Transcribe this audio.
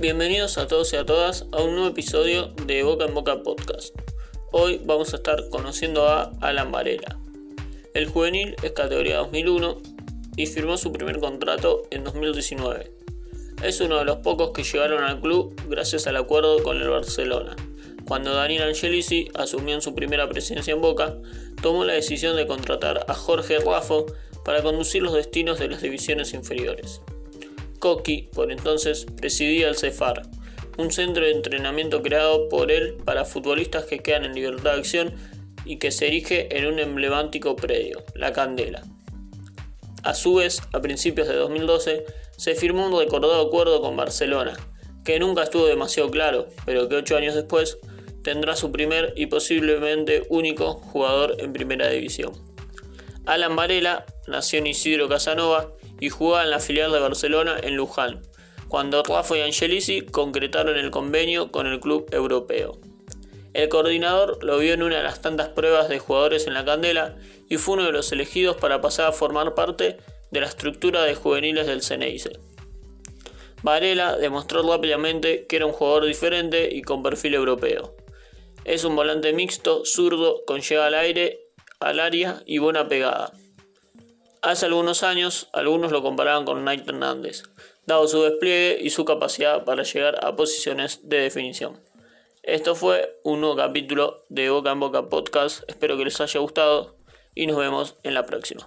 Bienvenidos a todos y a todas a un nuevo episodio de Boca en Boca Podcast. Hoy vamos a estar conociendo a Alan Varela. El juvenil es categoría 2001 y firmó su primer contrato en 2019. Es uno de los pocos que llegaron al club gracias al acuerdo con el Barcelona. Cuando Daniel Angelici asumió en su primera presencia en Boca, tomó la decisión de contratar a Jorge Raffo para conducir los destinos de las divisiones inferiores. Coqui, por entonces, presidía el CEFAR, un centro de entrenamiento creado por él para futbolistas que quedan en libertad de acción y que se erige en un emblemático predio, La Candela. A su vez, a principios de 2012, se firmó un recordado acuerdo con Barcelona, que nunca estuvo demasiado claro, pero que ocho años después tendrá su primer y posiblemente único jugador en primera división. Alan Varela nació en Isidro Casanova y jugaba en la filial de Barcelona en Luján, cuando Rafa y Angelici concretaron el convenio con el club europeo. El coordinador lo vio en una de las tantas pruebas de jugadores en la Candela y fue uno de los elegidos para pasar a formar parte de la estructura de juveniles del Ceneice. Varela demostró rápidamente que era un jugador diferente y con perfil europeo. Es un volante mixto, zurdo, con llegada al aire, al área y buena pegada. Hace algunos años, algunos lo comparaban con Knight Hernández, dado su despliegue y su capacidad para llegar a posiciones de definición. Esto fue un nuevo capítulo de Boca en Boca Podcast, espero que les haya gustado y nos vemos en la próxima.